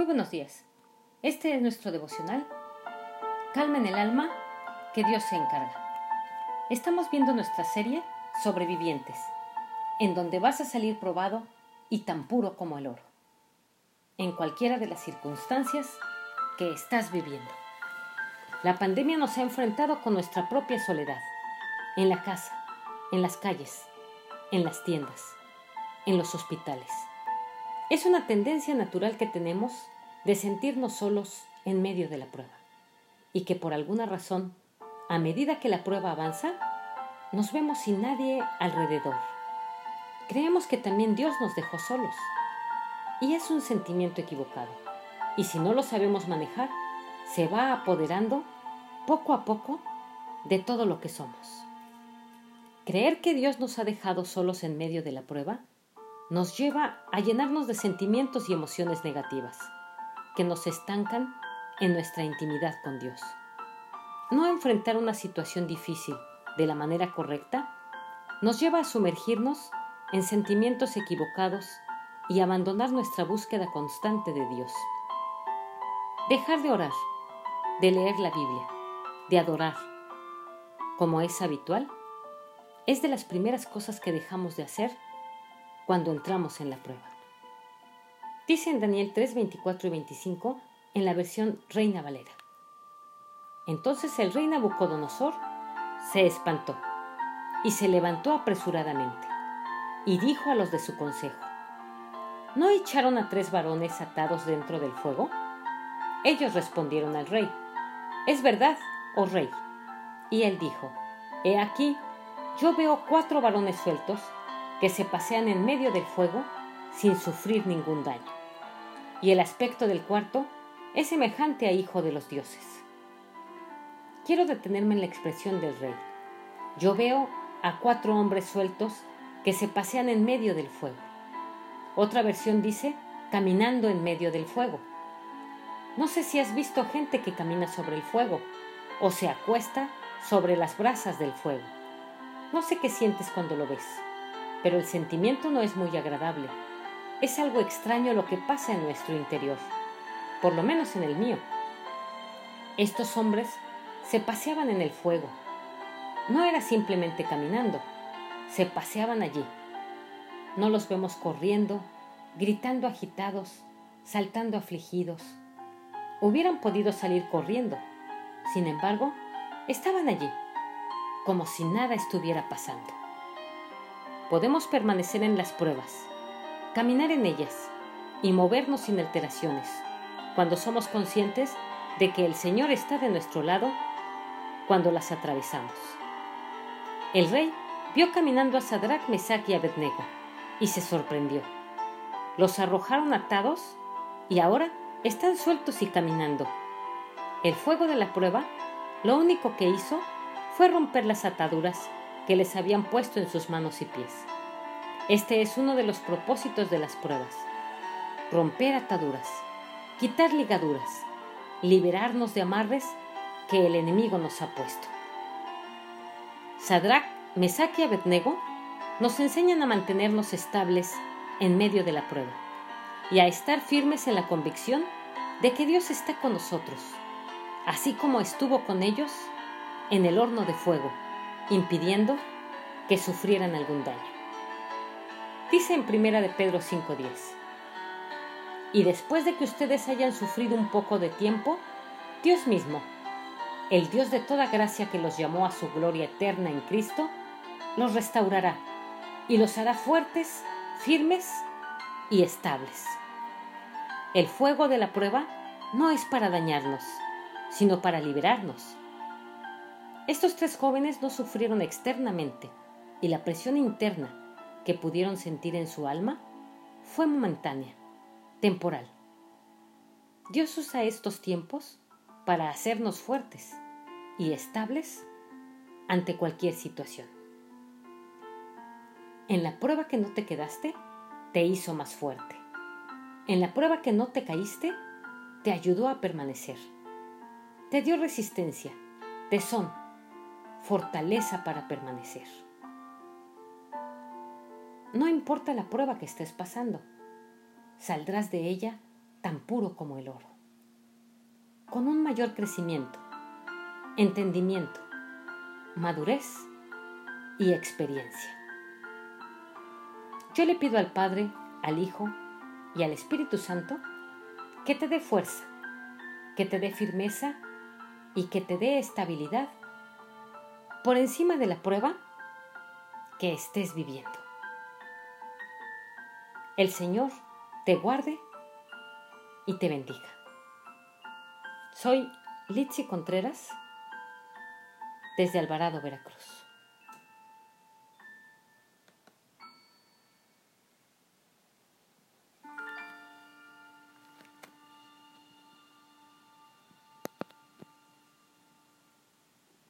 Muy buenos días. Este es nuestro devocional. Calma en el alma, que Dios se encarga. Estamos viendo nuestra serie Sobrevivientes, en donde vas a salir probado y tan puro como el oro, en cualquiera de las circunstancias que estás viviendo. La pandemia nos ha enfrentado con nuestra propia soledad, en la casa, en las calles, en las tiendas, en los hospitales. Es una tendencia natural que tenemos de sentirnos solos en medio de la prueba y que por alguna razón, a medida que la prueba avanza, nos vemos sin nadie alrededor. Creemos que también Dios nos dejó solos y es un sentimiento equivocado y si no lo sabemos manejar, se va apoderando poco a poco de todo lo que somos. Creer que Dios nos ha dejado solos en medio de la prueba nos lleva a llenarnos de sentimientos y emociones negativas, que nos estancan en nuestra intimidad con Dios. No enfrentar una situación difícil de la manera correcta nos lleva a sumergirnos en sentimientos equivocados y abandonar nuestra búsqueda constante de Dios. Dejar de orar, de leer la Biblia, de adorar, como es habitual, es de las primeras cosas que dejamos de hacer cuando entramos en la prueba. Dice en Daniel 3, 24 y 25 en la versión Reina Valera. Entonces el rey Nabucodonosor se espantó y se levantó apresuradamente y dijo a los de su consejo, ¿no echaron a tres varones atados dentro del fuego? Ellos respondieron al rey, es verdad, oh rey. Y él dijo, He aquí, yo veo cuatro varones sueltos que se pasean en medio del fuego sin sufrir ningún daño. Y el aspecto del cuarto es semejante a hijo de los dioses. Quiero detenerme en la expresión del rey. Yo veo a cuatro hombres sueltos que se pasean en medio del fuego. Otra versión dice, caminando en medio del fuego. No sé si has visto gente que camina sobre el fuego o se acuesta sobre las brasas del fuego. No sé qué sientes cuando lo ves pero el sentimiento no es muy agradable. Es algo extraño lo que pasa en nuestro interior, por lo menos en el mío. Estos hombres se paseaban en el fuego. No era simplemente caminando, se paseaban allí. No los vemos corriendo, gritando agitados, saltando afligidos. Hubieran podido salir corriendo. Sin embargo, estaban allí, como si nada estuviera pasando podemos permanecer en las pruebas, caminar en ellas y movernos sin alteraciones, cuando somos conscientes de que el Señor está de nuestro lado cuando las atravesamos. El rey vio caminando a Sadrach, Mesach y Abednego y se sorprendió. Los arrojaron atados y ahora están sueltos y caminando. El fuego de la prueba lo único que hizo fue romper las ataduras que les habían puesto en sus manos y pies. Este es uno de los propósitos de las pruebas. Romper ataduras, quitar ligaduras, liberarnos de amarres que el enemigo nos ha puesto. Sadrach, Mesach y Abednego nos enseñan a mantenernos estables en medio de la prueba y a estar firmes en la convicción de que Dios está con nosotros, así como estuvo con ellos en el horno de fuego impidiendo que sufrieran algún daño. Dice en primera de Pedro 5:10, y después de que ustedes hayan sufrido un poco de tiempo, Dios mismo, el Dios de toda gracia que los llamó a su gloria eterna en Cristo, los restaurará y los hará fuertes, firmes y estables. El fuego de la prueba no es para dañarnos, sino para liberarnos estos tres jóvenes no sufrieron externamente y la presión interna que pudieron sentir en su alma fue momentánea, temporal. Dios usa estos tiempos para hacernos fuertes y estables ante cualquier situación. En la prueba que no te quedaste, te hizo más fuerte. En la prueba que no te caíste, te ayudó a permanecer. Te dio resistencia, tesón, fortaleza para permanecer. No importa la prueba que estés pasando, saldrás de ella tan puro como el oro, con un mayor crecimiento, entendimiento, madurez y experiencia. Yo le pido al Padre, al Hijo y al Espíritu Santo que te dé fuerza, que te dé firmeza y que te dé estabilidad por encima de la prueba que estés viviendo. El Señor te guarde y te bendiga. Soy Litsi Contreras desde Alvarado, Veracruz.